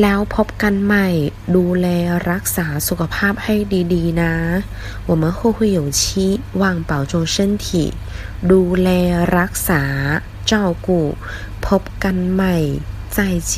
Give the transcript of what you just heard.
แล้วพบกันใหม่ดูแลรักษาสุขภาพให้ดีๆ นะ我们后会有期望保重身体ดูแลรักษา照顾พบกันใหม่再见